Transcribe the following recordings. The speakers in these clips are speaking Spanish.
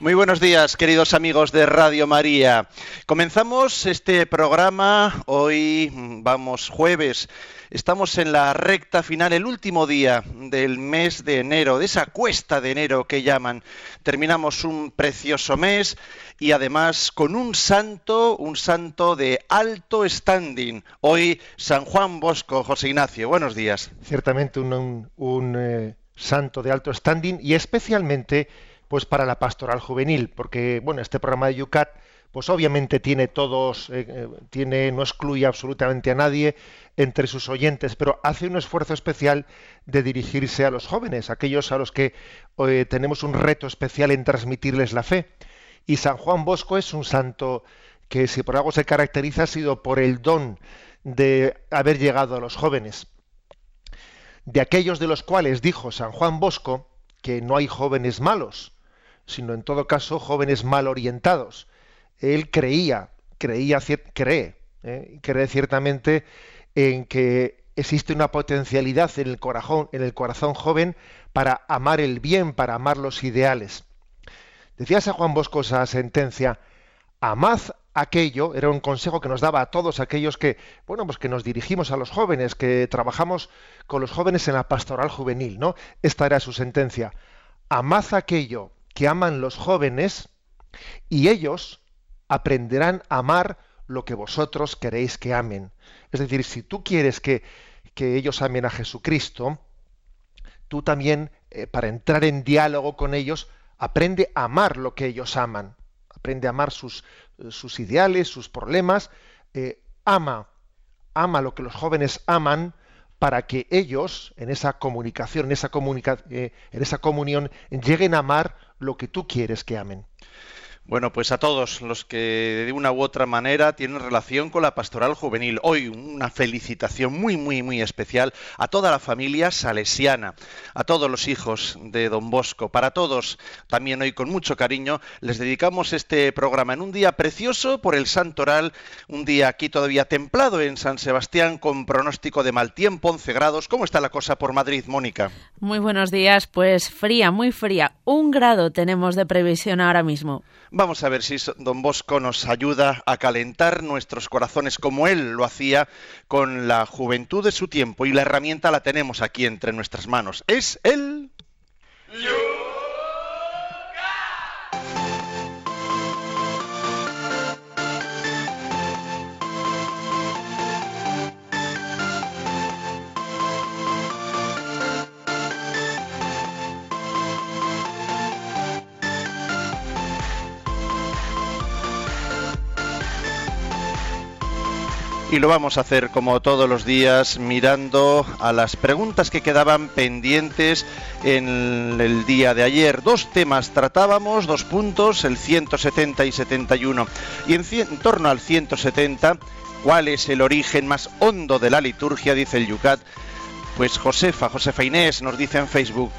Muy buenos días, queridos amigos de Radio María. Comenzamos este programa hoy, vamos, jueves. Estamos en la recta final, el último día del mes de enero, de esa cuesta de enero que llaman. Terminamos un precioso mes y además con un santo, un santo de alto standing. Hoy San Juan Bosco, José Ignacio. Buenos días. Ciertamente un, un, eh, santo de alto standing y especialmente pues para la pastoral juvenil, porque bueno, este programa de Yucat pues obviamente tiene todos, eh, eh, tiene, no excluye absolutamente a nadie entre sus oyentes, pero hace un esfuerzo especial de dirigirse a los jóvenes, aquellos a los que eh, tenemos un reto especial en transmitirles la fe. Y San Juan Bosco es un santo que si por algo se caracteriza ha sido por el don de haber llegado a los jóvenes. De aquellos de los cuales dijo San Juan Bosco que no hay jóvenes malos, sino en todo caso jóvenes mal orientados. Él creía, creía, cree, ¿eh? cree ciertamente en que existe una potencialidad en el corazón, en el corazón joven para amar el bien, para amar los ideales. Decía San Juan Bosco esa sentencia, amad aquello, era un consejo que nos daba a todos aquellos que, bueno, pues que nos dirigimos a los jóvenes, que trabajamos con los jóvenes en la pastoral juvenil, ¿no? Esta era su sentencia. Amad aquello que aman los jóvenes y ellos aprenderán a amar lo que vosotros queréis que amen. Es decir, si tú quieres que, que ellos amen a Jesucristo, tú también, eh, para entrar en diálogo con ellos, aprende a amar lo que ellos aman. Aprende a amar sus, sus ideales, sus problemas. Eh, ama, ama lo que los jóvenes aman para que ellos, en esa comunicación, en esa, eh, en esa comunión, lleguen a amar lo que tú quieres que amen. Bueno, pues a todos los que de una u otra manera tienen relación con la pastoral juvenil. Hoy una felicitación muy, muy, muy especial a toda la familia salesiana, a todos los hijos de don Bosco. Para todos, también hoy con mucho cariño, les dedicamos este programa en un día precioso por el santoral, un día aquí todavía templado en San Sebastián con pronóstico de mal tiempo, 11 grados. ¿Cómo está la cosa por Madrid, Mónica? Muy buenos días, pues fría, muy fría. Un grado tenemos de previsión ahora mismo. Vamos a ver si don Bosco nos ayuda a calentar nuestros corazones como él lo hacía con la juventud de su tiempo y la herramienta la tenemos aquí entre nuestras manos. Es el... Y lo vamos a hacer como todos los días mirando a las preguntas que quedaban pendientes en el día de ayer. Dos temas tratábamos, dos puntos, el 170 y 71. Y en, en torno al 170, ¿cuál es el origen más hondo de la liturgia? Dice el Yucat. Pues Josefa, Josefa Inés nos dice en Facebook,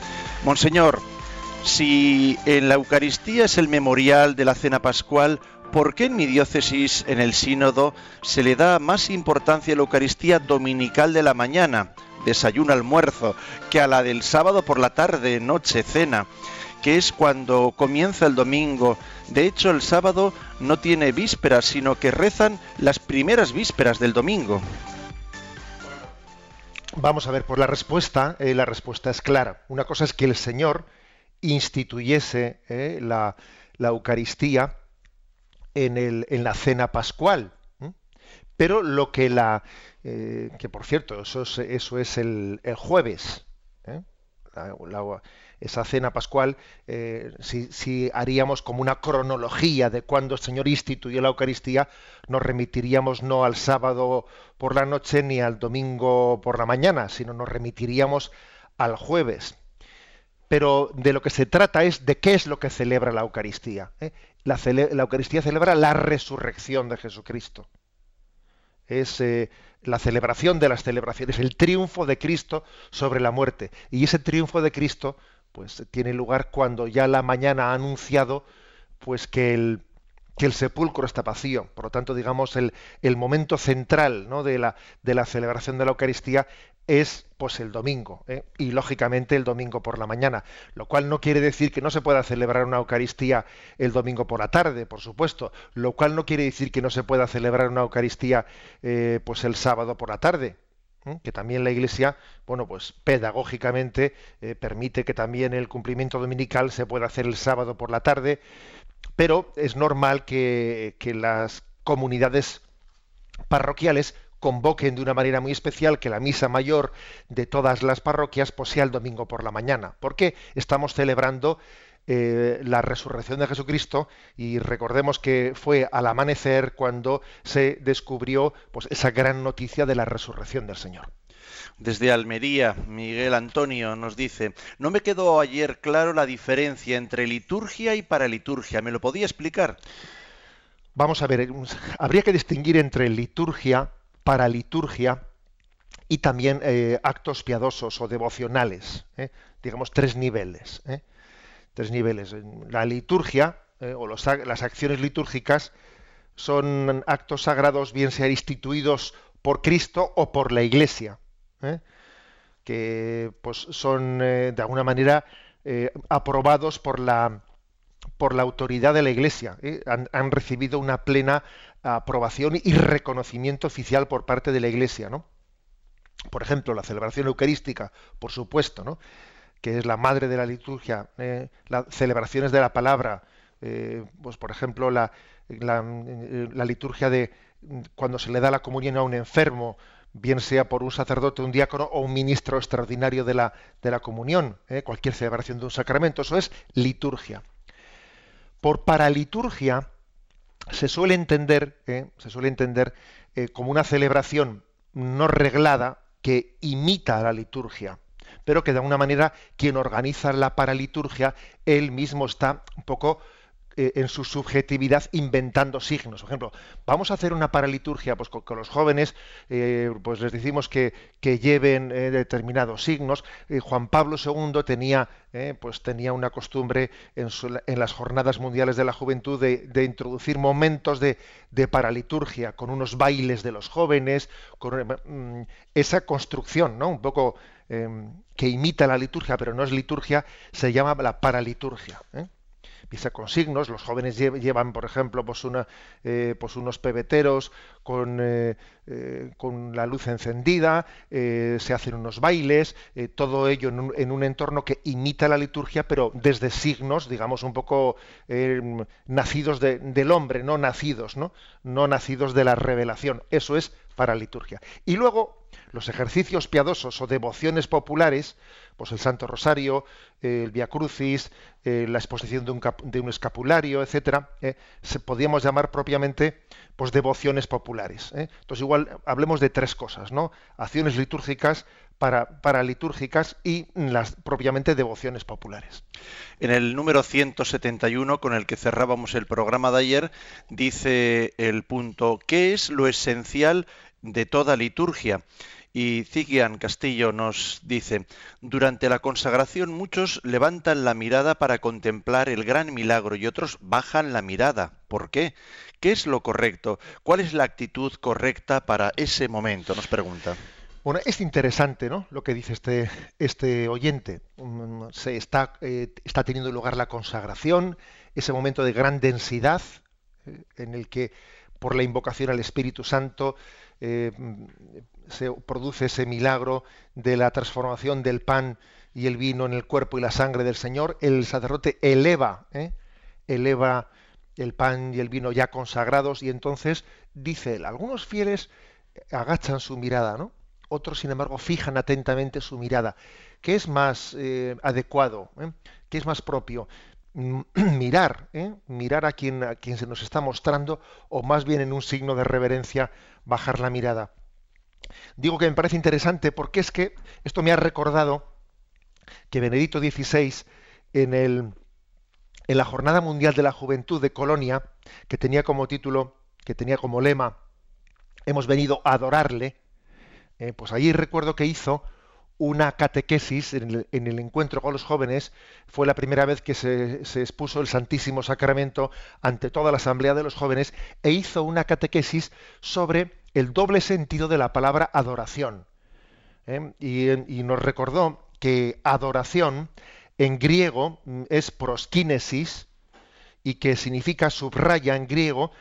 Monseñor, si en la Eucaristía es el memorial de la cena pascual, ¿Por qué en mi diócesis, en el sínodo, se le da más importancia a la Eucaristía dominical de la mañana, desayuno, almuerzo, que a la del sábado por la tarde, noche, cena, que es cuando comienza el domingo? De hecho, el sábado no tiene vísperas, sino que rezan las primeras vísperas del domingo. Vamos a ver, por la respuesta, eh, la respuesta es clara. Una cosa es que el Señor instituyese eh, la, la Eucaristía, en, la cena pascual. Pero lo que la... Eh, que por cierto, eso es, eso es el, el jueves. ¿eh? Esa cena pascual, eh, si, si, haríamos como una cronología de cuando el Señor instituyó la Eucaristía, nos remitiríamos no al sábado por la noche ni al domingo por la mañana, sino nos remitiríamos al jueves. Pero de lo que se trata es de qué es lo que celebra la Eucaristía. La, la, Eucaristía celebra la resurrección de Jesucristo. es eh, la celebración de las celebraciones, el triunfo de Cristo sobre la muerte. Y ese triunfo de Cristo, pues tiene lugar cuando ya la mañana ha anunciado, pues que el, que el sepulcro está vacío. Por lo tanto, digamos, el, el momento central ¿no? de, la, de la celebración de la Eucaristía es pues el domingo ¿eh? y lógicamente el domingo por la mañana lo cual no quiere decir que no se pueda celebrar una Eucaristía el domingo por la tarde por supuesto lo cual no quiere decir que no se pueda celebrar una Eucaristía eh, pues el sábado por la tarde ¿eh? que también la Iglesia bueno pues pedagógicamente permite que también el cumplimiento dominical se pueda hacer el sábado por la tarde pero es normal que, las comunidades parroquiales convoquen de una manera muy especial que la misa mayor de todas las parroquias pues, sea el domingo por la mañana, porque estamos celebrando eh, la resurrección de Jesucristo y recordemos que fue al amanecer cuando se descubrió pues, esa gran noticia de la resurrección del Señor. Desde Almería, Miguel Antonio nos dice, no me quedó ayer claro la diferencia entre liturgia y paraliturgia. ¿Me lo podía explicar? Vamos a ver, habría que distinguir entre liturgia para liturgia y también eh, actos piadosos o devocionales, ¿eh? digamos tres niveles. ¿eh? Tres niveles. La liturgia o las acciones litúrgicas son actos sagrados, bien sean instituidos por Cristo o por la Iglesia, que pues, son de alguna manera aprobados por la por la autoridad de la Iglesia. Han, recibido una plena aprobación y reconocimiento oficial por parte de la Iglesia, ¿no? Por ejemplo, la celebración eucarística, por supuesto, ¿no? que es la madre de la liturgia, eh, las celebraciones de la palabra, eh, pues por ejemplo la, la, liturgia de cuando se le da la comunión a un enfermo, bien sea por un sacerdote, un diácono o un ministro extraordinario de la, de la comunión, ¿eh? cualquier celebración de un sacramento, eso es liturgia. Por paraliturgia, se suele entender, eh, se suele entender eh, como una celebración no reglada que imita a la liturgia, pero que de alguna manera quien organiza la paraliturgia, él mismo está un poco en su subjetividad inventando signos. Por ejemplo, vamos a hacer una paraliturgia pues, con, los jóvenes, eh, pues les decimos que, que lleven eh, determinados signos. Juan Pablo II tenía, pues tenía una costumbre en, en, las jornadas mundiales de la juventud de, de introducir momentos de, de, paraliturgia con unos bailes de los jóvenes, con mm, esa construcción, ¿no? Un poco que imita la liturgia, pero no es liturgia, se llama la paraliturgia pisa con signos. Los jóvenes llevan, por ejemplo, pues, eh, pues unos pebeteros con, eh, eh, con la luz encendida, se hacen unos bailes, todo ello en un, entorno que imita la liturgia, pero desde signos, digamos, un poco nacidos del hombre, no nacidos, ¿no? no nacidos de la revelación. Eso es para liturgia. Y luego los ejercicios piadosos o devociones populares, pues el Santo Rosario, el Via Crucis, eh, la exposición de un, de un escapulario, etcétera, eh, se podríamos llamar propiamente pues devociones populares. Eh. Entonces igual hablemos de tres cosas, ¿no? Acciones litúrgicas, para, para, litúrgicas y las propiamente devociones populares. En el número 171 con el que cerrábamos el programa de ayer dice el punto ¿qué es lo esencial de toda liturgia? Y Zigian Castillo nos dice, durante la consagración muchos levantan la mirada para contemplar el gran milagro y otros bajan la mirada. ¿Por qué? ¿Qué es lo correcto? ¿Cuál es la actitud correcta para ese momento? Nos pregunta. Bueno, es interesante ¿no? lo que dice este, este oyente. Mm, se está, eh, está teniendo lugar la consagración, ese momento de gran densidad eh, en el que por la invocación al Espíritu Santo eh, se produce ese milagro de la transformación del pan y el vino en el cuerpo y la sangre del Señor, el sacerdote eleva, ¿eh? eleva el pan y el vino ya consagrados y entonces dice él, algunos fieles agachan su mirada, ¿no? Otros, sin embargo, fijan atentamente su mirada. ¿Qué es más eh, adecuado? ¿eh? ¿Qué es más propio? mirar, mirar a quien, a quien se nos está mostrando, o más bien en un signo de reverencia, bajar la mirada. Digo que me parece interesante porque es que esto me ha recordado que Benedicto XVI en, el, en la Jornada Mundial de la Juventud de Colonia, que tenía como título, que tenía como lema, hemos venido a adorarle, eh, pues allí recuerdo que hizo una catequesis en el, encuentro con los jóvenes. Fue la primera vez que se, expuso el Santísimo Sacramento ante toda la Asamblea de los Jóvenes e hizo una catequesis sobre el doble sentido de la palabra adoración. ¿eh? Y, nos recordó que adoración en griego mm, es proskinesis y que significa subraya en griego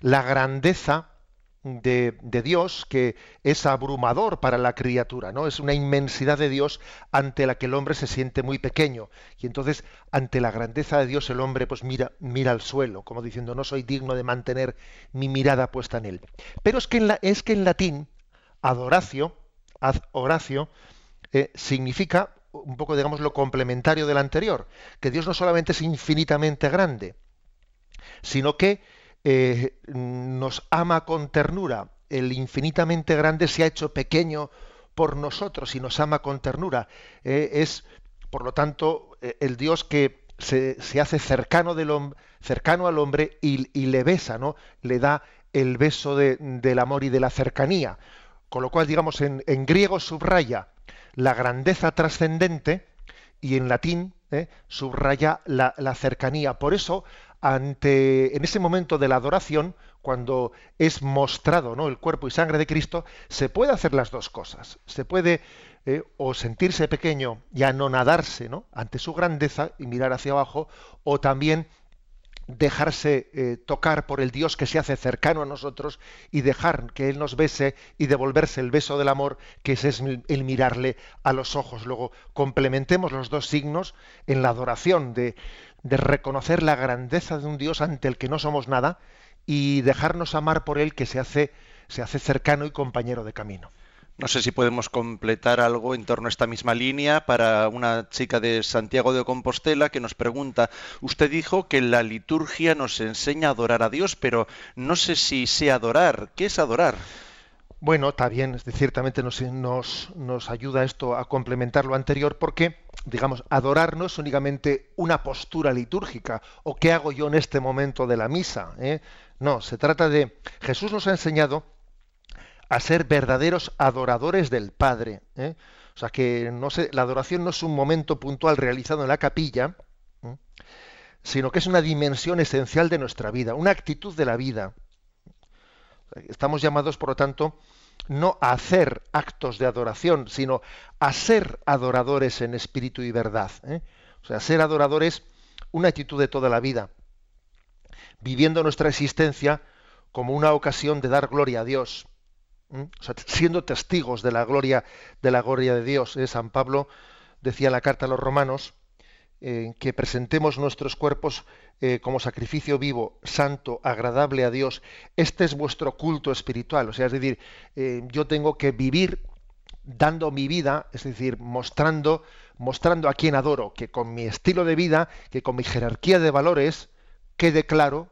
la grandeza de, Dios que es abrumador para la criatura, ¿no? Es una inmensidad de Dios ante la que el hombre se siente muy pequeño. Y entonces, ante la grandeza de Dios, el hombre pues mira, mira al suelo, como diciendo, no soy digno de mantener mi mirada puesta en él. Pero es que en, es que en latín, adoracio, ad Horacio, eh, significa un poco, digamos, lo complementario del anterior, que Dios no solamente es infinitamente grande, sino que eh, nos ama con ternura. El infinitamente grande se ha hecho pequeño por nosotros y nos ama con ternura. Eh, es, por lo tanto, eh, el Dios que se, hace cercano, del cercano al hombre y, le besa, ¿no? Le da el beso del amor y de la cercanía. Con lo cual, digamos, en, griego subraya la grandeza trascendente y en latín subraya la, la, cercanía. Por eso ante en ese momento de la adoración, cuando es mostrado ¿no? el cuerpo y sangre de Cristo, se puede hacer las dos cosas. Se puede eh, o sentirse pequeño y anonadarse ¿no? ante su grandeza y mirar hacia abajo, o también dejarse eh, tocar por el Dios que se hace cercano a nosotros y dejar que Él nos bese y devolverse el beso del amor, que es el mirarle a los ojos. Luego complementemos los dos signos en la adoración de, de reconocer la grandeza de un Dios ante el que no somos nada y dejarnos amar por Él que se hace, se hace cercano y compañero de camino. No sé si podemos completar algo en torno a esta misma línea para una chica de Santiago de Compostela que nos pregunta, usted dijo que la liturgia nos enseña a adorar a Dios, pero no sé si sé adorar. ¿Qué es adorar? Bueno, está bien, ciertamente nos, ayuda esto a complementar lo anterior porque digamos, adorar no es únicamente una postura litúrgica o qué hago yo en este momento de la misa. ¿eh? No, se trata de, Jesús nos ha enseñado a ser verdaderos adoradores del Padre. ¿eh? O sea que no la adoración no es un momento puntual realizado en la capilla, ¿eh? sino que es una dimensión esencial de nuestra vida, una actitud de la vida. Estamos llamados, por lo tanto, no a hacer actos de adoración, sino a ser adoradores en espíritu y verdad. ¿eh? O sea, ser adoradores, una actitud de toda la vida, viviendo nuestra existencia como una ocasión de dar gloria a Dios. O sea, siendo testigos de la gloria de la gloria de Dios. ¿eh? San Pablo decía en la carta a los romanos que presentemos nuestros cuerpos eh, como sacrificio vivo, santo, agradable a Dios. Este es vuestro culto espiritual. O sea, es decir, eh, yo tengo que vivir dando mi vida, es decir, mostrando, mostrando a quien adoro, que con mi estilo de vida, que con mi jerarquía de valores, quede claro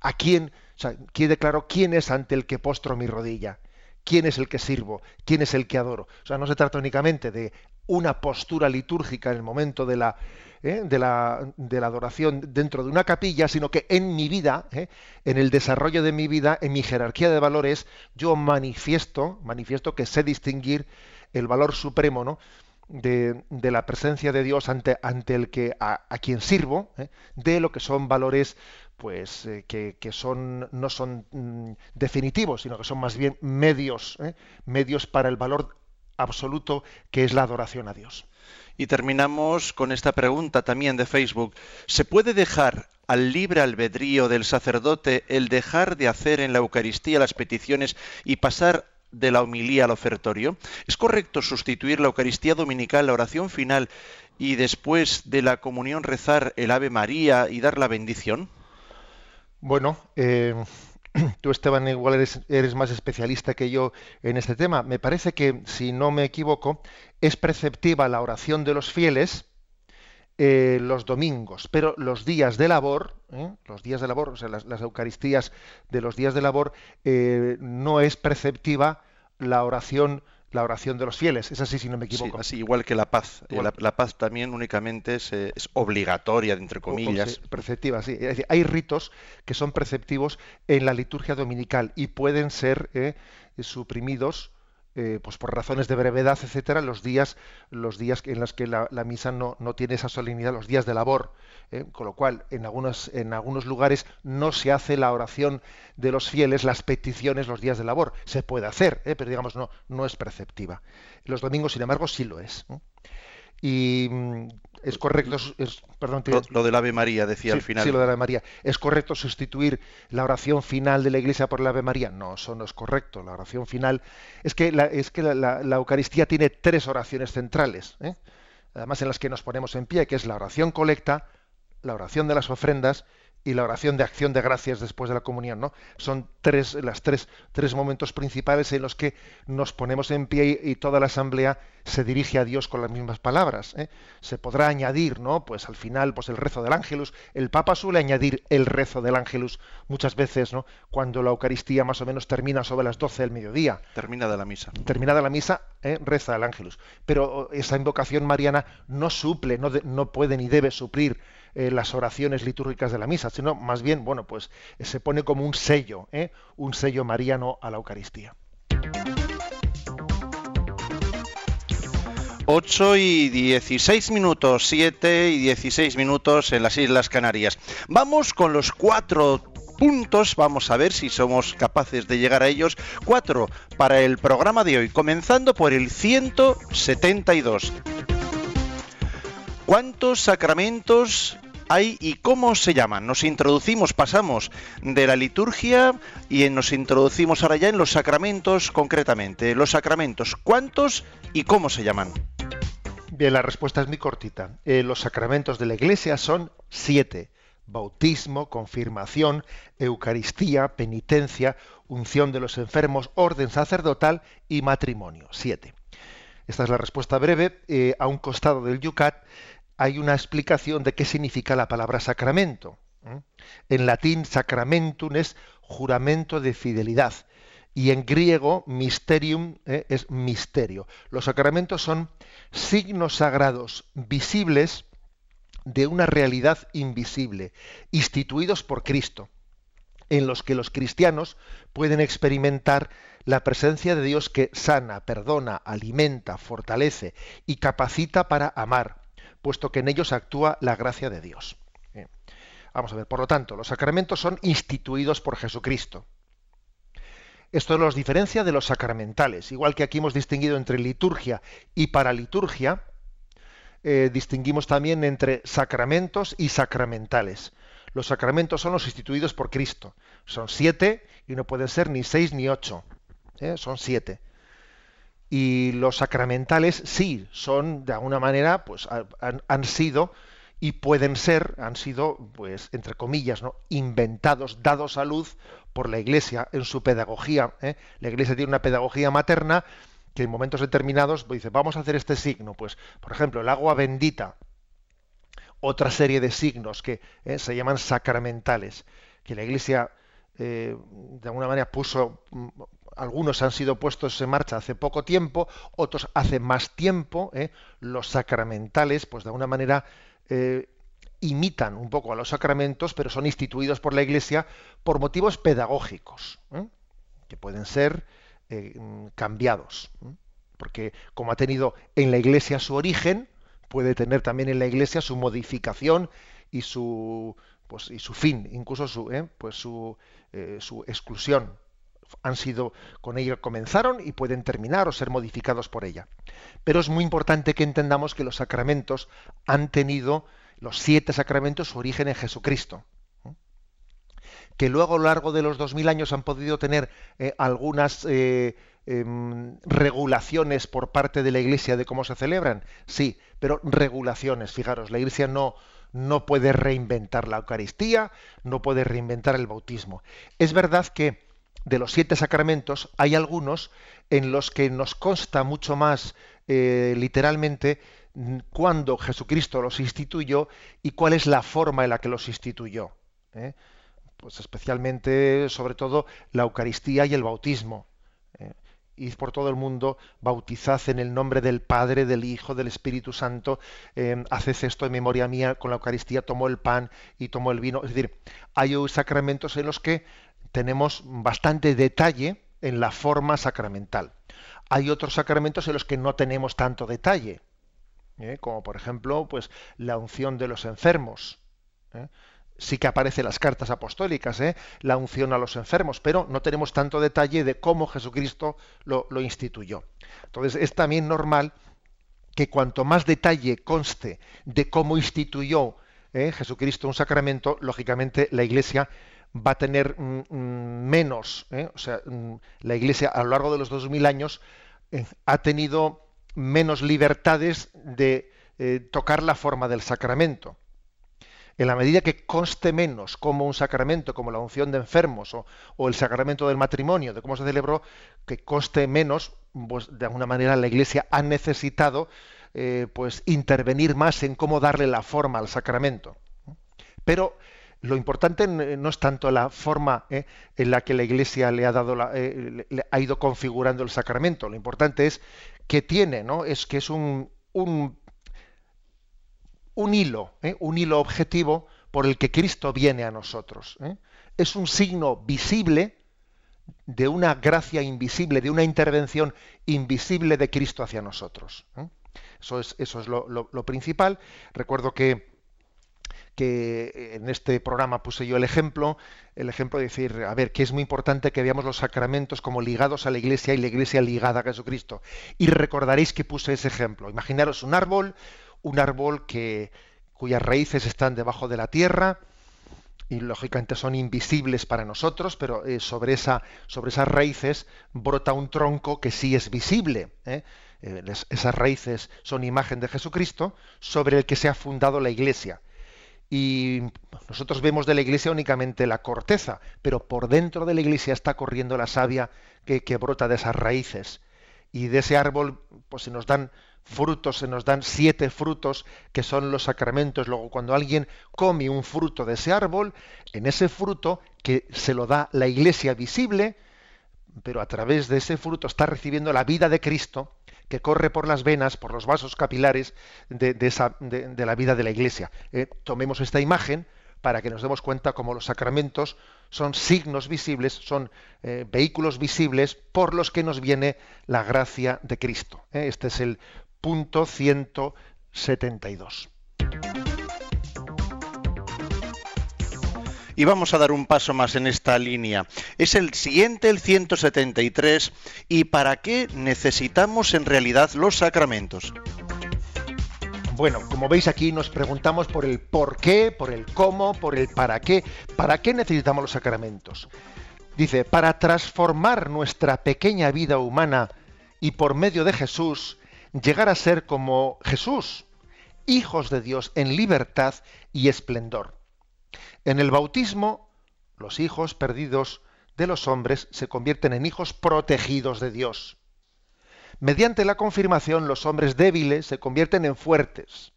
a quién, sea, quede claro quién es ante el que postro mi rodilla, quién es el que sirvo, quién es el que adoro. O sea, no se trata únicamente de una postura litúrgica en el momento de la, ¿eh? de, la, de, la, adoración dentro de una capilla, sino que en mi vida, ¿eh? en el desarrollo de mi vida, en mi jerarquía de valores, yo manifiesto, manifiesto que sé distinguir el valor supremo ¿no? de, de, la presencia de Dios ante, ante el que a, quien sirvo, ¿eh? de lo que son valores pues que, que, son no son mm, definitivos, sino que son más bien medios, medios para el valor absoluto que es la adoración a Dios. Y terminamos con esta pregunta también de Facebook. ¿Se puede dejar al libre albedrío del sacerdote el dejar de hacer en la Eucaristía las peticiones y pasar de la homilía al ofertorio? ¿Es correcto sustituir la Eucaristía dominical, la oración final, y después de la comunión rezar el Ave María y dar la bendición? Bueno, eh, tú Esteban igual eres, más especialista que yo en este tema. Me parece que, si no me equivoco, es preceptiva la oración de los fieles eh, los domingos, pero los días de labor, ¿eh? los días de labor, o sea, las, Eucaristías de los días de labor, eh, no es preceptiva la oración la oración de los fieles. Es así, si no me equivoco. así, igual que la paz. Eh, la, paz también únicamente es, eh, obligatoria, entre comillas. preceptiva, sí. Es decir, hay ritos que son preceptivos en la liturgia dominical y pueden ser eh, suprimidos eh, pues por razones de brevedad, etcétera, los días, los días en los que la, misa no, no, tiene esa solemnidad, los días de labor, ¿eh? con lo cual en algunos, en algunos lugares no se hace la oración de los fieles, las peticiones, los días de labor. Se puede hacer, ¿eh? pero digamos no, no es preceptiva. Los domingos, sin embargo, sí lo es. Y mm, es correcto, es, perdón, lo, del Ave María, decía al final. Sí, lo del Ave María. ¿Es correcto sustituir la oración final de la Iglesia por el Ave María? No, eso no es correcto. La oración final es que la, es que la, Eucaristía tiene tres oraciones centrales, ¿eh? además en las que nos ponemos en pie, que es la oración colecta, la oración de las ofrendas y la oración de acción de gracias después de la comunión, ¿no? Son tres, las tres, tres momentos principales en los que nos ponemos en pie y, toda la asamblea se dirige a Dios con las mismas palabras. ¿eh? Se podrá añadir, ¿no? Pues al final, pues el rezo del ángelus. El Papa suele añadir el rezo del ángelus muchas veces, ¿no? Cuando la Eucaristía más o menos termina sobre las 12 del mediodía. Terminada la misa. Terminada la misa, ¿eh? reza el ángelus. Pero esa invocación mariana no suple, no, no puede ni debe suplir eh, las oraciones litúrgicas de la misa, sino más bien, bueno, pues se pone como un sello, ¿eh? un sello mariano a la Eucaristía. 8 y 16 minutos, 7 y 16 minutos en las Islas Canarias. Vamos con los cuatro puntos, vamos a ver si somos capaces de llegar a ellos. Cuatro para el programa de hoy, comenzando por el 172. ¿Cuántos sacramentos hay y cómo se llaman? Nos introducimos, pasamos de la liturgia y nos introducimos ahora ya en los sacramentos concretamente. Los sacramentos, ¿cuántos y cómo se llaman? Bien, la respuesta es muy cortita. Eh, los sacramentos de la Iglesia son siete. Bautismo, confirmación, Eucaristía, penitencia, unción de los enfermos, orden sacerdotal y matrimonio. Siete. Esta es la respuesta breve. Eh, a un costado del Yucat hay una explicación de qué significa la palabra sacramento. En latín, sacramentum es juramento de fidelidad. Y en griego, mysterium ¿eh? es misterio. Los sacramentos son signos sagrados visibles de una realidad invisible, instituidos por Cristo, en los que los cristianos pueden experimentar la presencia de Dios que sana, perdona, alimenta, fortalece y capacita para amar puesto que en ellos actúa la gracia de Dios. Vamos a ver, por lo tanto, los sacramentos son instituidos por Jesucristo. Esto los diferencia de los sacramentales. Igual que aquí hemos distinguido entre liturgia y paraliturgia, eh, distinguimos también entre sacramentos y sacramentales. Los sacramentos son los instituidos por Cristo. Son siete y no pueden ser ni seis ni ocho. ¿eh? Son siete y los sacramentales sí son de alguna manera pues han, sido y pueden ser han sido pues entre comillas no inventados dados a luz por la iglesia en su pedagogía ¿eh? la iglesia tiene una pedagogía materna que en momentos determinados pues, dice vamos a hacer este signo pues por ejemplo el agua bendita otra serie de signos que ¿eh? se llaman sacramentales que la iglesia eh, de alguna manera puso algunos han sido puestos en marcha hace poco tiempo, otros hace más tiempo. ¿eh? Los sacramentales, pues de alguna manera eh, imitan un poco a los sacramentos, pero son instituidos por la Iglesia por motivos pedagógicos, ¿eh? que pueden ser cambiados. Porque como ha tenido en la Iglesia su origen, puede tener también en la Iglesia su modificación y su pues y su fin, incluso su pues su, su exclusión han sido con ella comenzaron y pueden terminar o ser modificados por ella. Pero es muy importante que entendamos que los sacramentos han tenido los siete sacramentos su origen en Jesucristo. Que luego a lo largo de los dos mil años han podido tener eh, algunas eh, em, regulaciones por parte de la Iglesia de cómo se celebran, sí, pero regulaciones. Fijaros, la Iglesia no, no puede reinventar la Eucaristía, no puede reinventar el bautismo. Es verdad que de los siete sacramentos, hay algunos en los que nos consta mucho más eh, literalmente cuándo Jesucristo los instituyó y cuál es la forma en la que los instituyó. ¿eh? Pues especialmente, sobre todo, la Eucaristía y el bautismo. ¿eh? id por todo el mundo, bautizad en el nombre del Padre, del Hijo, del Espíritu Santo, eh, haced esto en memoria mía, con la Eucaristía tomó el pan y tomó el vino. Es decir, hay sacramentos en los que tenemos bastante detalle en la forma sacramental. Hay otros sacramentos en los que no tenemos tanto detalle, ¿eh? como por ejemplo pues, la unción de los enfermos. ¿eh? sí que aparece en las cartas apostólicas, ¿eh? la unción a los enfermos, pero no tenemos tanto detalle de cómo Jesucristo lo, instituyó. Entonces es también normal que cuanto más detalle conste de cómo instituyó ¿eh? Jesucristo un sacramento, lógicamente la Iglesia va a tener mm, mm, menos, ¿eh? o sea, mm, la Iglesia a lo largo de los dos mil años ha tenido menos libertades de tocar la forma del sacramento en la medida que conste menos como un sacramento, como la unción de enfermos o, el sacramento del matrimonio, de cómo se celebró, que conste menos, pues de alguna manera la Iglesia ha necesitado eh, pues intervenir más en cómo darle la forma al sacramento. Pero lo importante no es tanto la forma eh, en la que la Iglesia le ha dado eh, ha ido configurando el sacramento. Lo importante es que tiene, ¿no? Es que es un, hilo, ¿eh? un hilo objetivo por el que Cristo viene a nosotros. Es un signo visible de una gracia invisible, de una intervención invisible de Cristo hacia nosotros. Eso es, eso es lo, principal. Recuerdo que, que en este programa puse yo el ejemplo, el ejemplo de decir, a ver, que es muy importante que veamos los sacramentos como ligados a la iglesia y la iglesia ligada a Jesucristo. Y recordaréis que puse ese ejemplo. Imaginaros un árbol, un árbol que, cuyas raíces están debajo de la tierra y lógicamente son invisibles para nosotros, pero eh, sobre, esa, sobre esas raíces brota un tronco que sí es visible. ¿eh? Eh, esas raíces son imagen de Jesucristo sobre el que se ha fundado la iglesia. Y nosotros vemos de la iglesia únicamente la corteza, pero por dentro de la iglesia está corriendo la savia que, que brota de esas raíces. Y de ese árbol pues se nos dan frutos, se nos dan siete frutos que son los sacramentos. Luego, cuando alguien come un fruto de ese árbol, en ese fruto que se lo da la iglesia visible, pero a través de ese fruto está recibiendo la vida de Cristo que corre por las venas, por los vasos capilares de, la vida de la iglesia. Eh, tomemos esta imagen para que nos demos cuenta cómo los sacramentos son signos visibles, son eh, vehículos visibles por los que nos viene la gracia de Cristo. Eh, este es el punto 172. Y vamos a dar un paso más en esta línea. Es el siguiente, el 173. ¿Y para qué necesitamos en realidad los sacramentos? Bueno, como veis aquí nos preguntamos por el por qué, por el cómo, por el para qué. ¿Para qué necesitamos los sacramentos? Dice, para transformar nuestra pequeña vida humana y por medio de Jesús llegar a ser como Jesús, hijos de Dios en libertad y esplendor. En el bautismo, los hijos perdidos de los hombres se convierten en hijos protegidos de Dios. Mediante la confirmación, los hombres débiles se convierten en fuertes.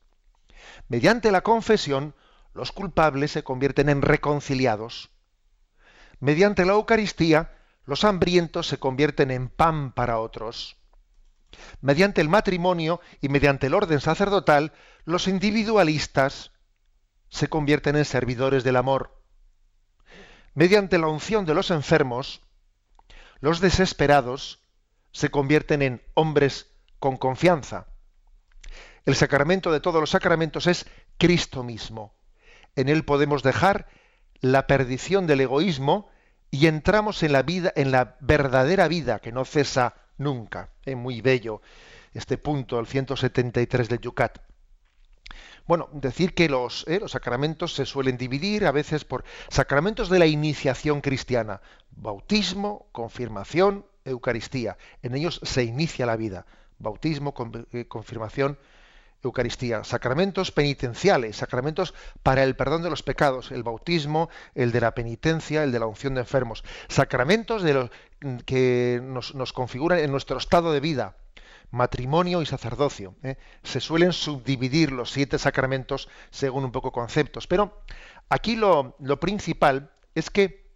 Mediante la confesión, los culpables se convierten en reconciliados. Mediante la Eucaristía, los hambrientos se convierten en pan para otros. Mediante el matrimonio y mediante el orden sacerdotal, los individualistas se convierten en servidores del amor. Mediante la unción de los enfermos, los desesperados se convierten en hombres con confianza. El sacramento de todos los sacramentos es Cristo mismo. En él podemos dejar la perdición del egoísmo y entramos en la vida, en la verdadera vida que no cesa nunca. Es muy bello este punto, el 173 del Yucat. Bueno, decir que los, eh, los, sacramentos se suelen dividir a veces por sacramentos de la iniciación cristiana, bautismo, confirmación, Eucaristía. En ellos se inicia la vida. Bautismo, eh, confirmación, Eucaristía, sacramentos penitenciales, sacramentos para el perdón de los pecados, el bautismo, el de la penitencia, el de la unción de enfermos, sacramentos de los que nos, configuran en nuestro estado de vida, matrimonio y sacerdocio. ¿eh? Se suelen subdividir los siete sacramentos según un poco conceptos, pero aquí lo, lo principal es que,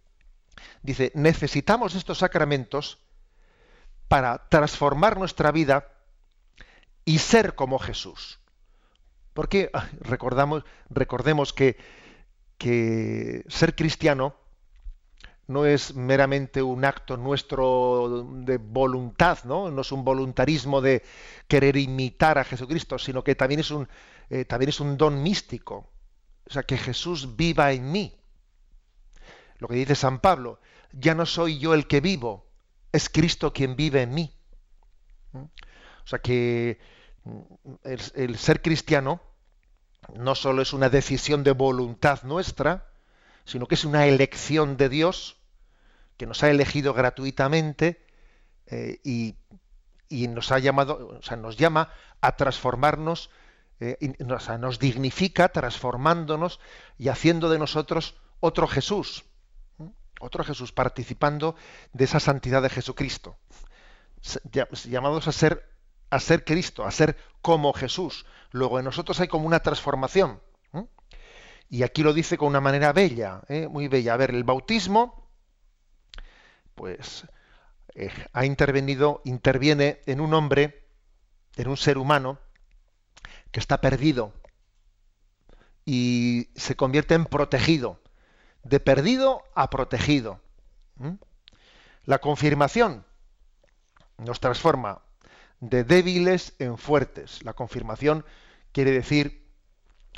dice, necesitamos estos sacramentos para transformar nuestra vida y ser como Jesús. Porque recordamos, recordemos que, que ser cristiano no es meramente un acto nuestro de voluntad, ¿no? No es un voluntarismo de querer imitar a Jesucristo, sino que también es un, eh, también es un don místico. O sea, que Jesús viva en mí. Lo que dice San Pablo, ya no soy yo el que vivo, es Cristo quien vive en mí. O sea que mm, el ser cristiano no solo es una decisión de voluntad nuestra, sino que es una elección de Dios que nos ha elegido gratuitamente eh, y, nos ha llamado, o sea, nos llama a transformarnos, eh, nos dignifica transformándonos y haciendo de nosotros otro Jesús, otro Jesús, participando de esa santidad de Jesucristo, llamados a ser a ser Cristo, a ser como Jesús. Luego en nosotros hay como una transformación. Y aquí lo dice con una manera bella, ¿eh? muy bella. A ver, el bautismo pues eh, ha intervenido, interviene en un hombre, en un ser humano que está perdido y se convierte en protegido, de perdido a protegido. La confirmación nos transforma de débiles en fuertes. La confirmación quiere decir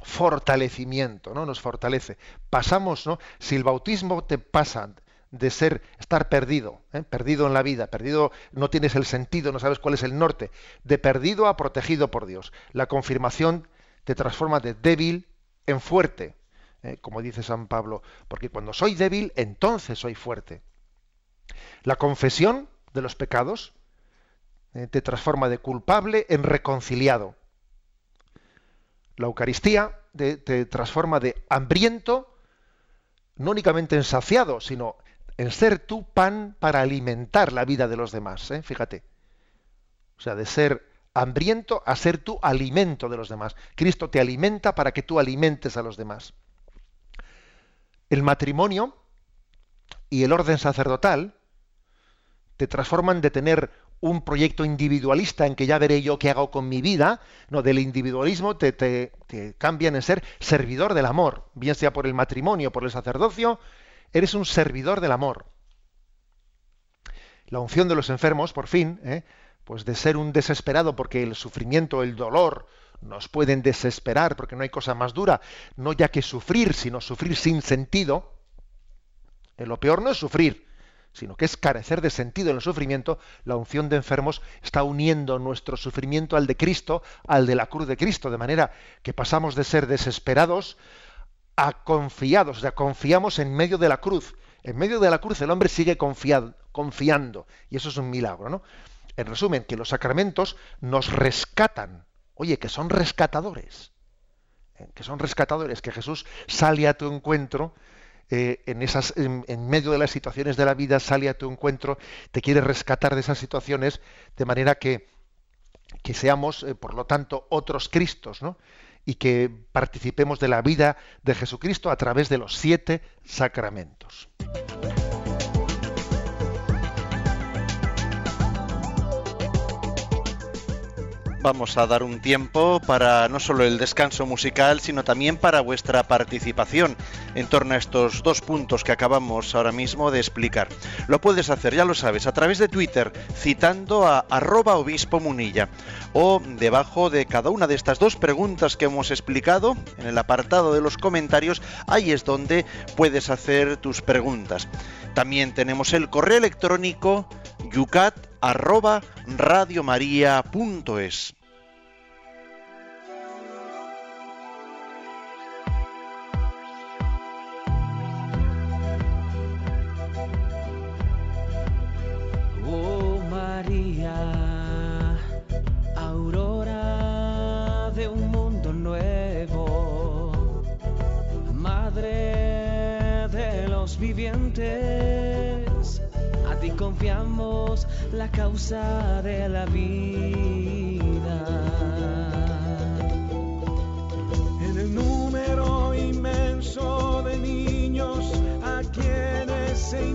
fortalecimiento, ¿no? Nos fortalece. Pasamos, ¿no? Si el bautismo te pasa de ser, estar perdido, ¿eh? perdido en la vida, perdido, no tienes el sentido, no sabes cuál es el norte, de perdido a protegido por Dios. La confirmación te transforma de débil en fuerte, ¿eh? como dice San Pablo, porque cuando soy débil, entonces soy fuerte. La confesión de los pecados ¿eh? te transforma de culpable en reconciliado. La Eucaristía te, transforma de hambriento, no únicamente en saciado, sino en ser tú pan para alimentar la vida de los demás. ¿eh? Fíjate. O sea, de ser hambriento a ser tú alimento de los demás. Cristo te alimenta para que tú alimentes a los demás. El matrimonio y el orden sacerdotal te transforman de tener un proyecto individualista en que ya veré yo qué hago con mi vida, no, del individualismo te, te, te cambian en ser servidor del amor, bien sea por el matrimonio, por el sacerdocio, eres un servidor del amor. La unción de los enfermos, por fin, ¿eh? pues de ser un desesperado porque el sufrimiento, el dolor nos pueden desesperar porque no hay cosa más dura, no ya que sufrir, sino sufrir sin sentido. Eh, lo peor no es sufrir, sino que es carecer de sentido en el sufrimiento, la unción de enfermos está uniendo nuestro sufrimiento al de Cristo, al de la cruz de Cristo, de manera que pasamos de ser desesperados a confiados, o sea, confiamos en medio de la cruz. En medio de la cruz el hombre sigue confiando, y eso es un milagro, ¿no? En resumen, que los sacramentos nos rescatan, oye, que son rescatadores, ¿eh? que son rescatadores, que Jesús sale a tu encuentro eh, en, esas, en, medio de las situaciones de la vida, sale a tu encuentro, te quiere rescatar de esas situaciones, de manera que, que seamos, eh, por lo tanto, otros Cristos, ¿no? Y que participemos de la vida de Jesucristo a través de los siete sacramentos. Vamos a dar un tiempo para no solo el descanso musical, sino también para vuestra participación en torno a estos dos puntos que acabamos ahora mismo de explicar. Lo puedes hacer, ya lo sabes, a través de Twitter, citando a arroba obispo munilla, o debajo de cada una de estas dos preguntas que hemos explicado, en el apartado de los comentarios, ahí es donde puedes hacer tus preguntas. También tenemos el correo electrónico yucat arroba radiomaria.es. Oh María, aurora de un mundo nuevo, madre de los vivientes, ti confiamos la causa de la vida. En el número inmenso de niños a quienes se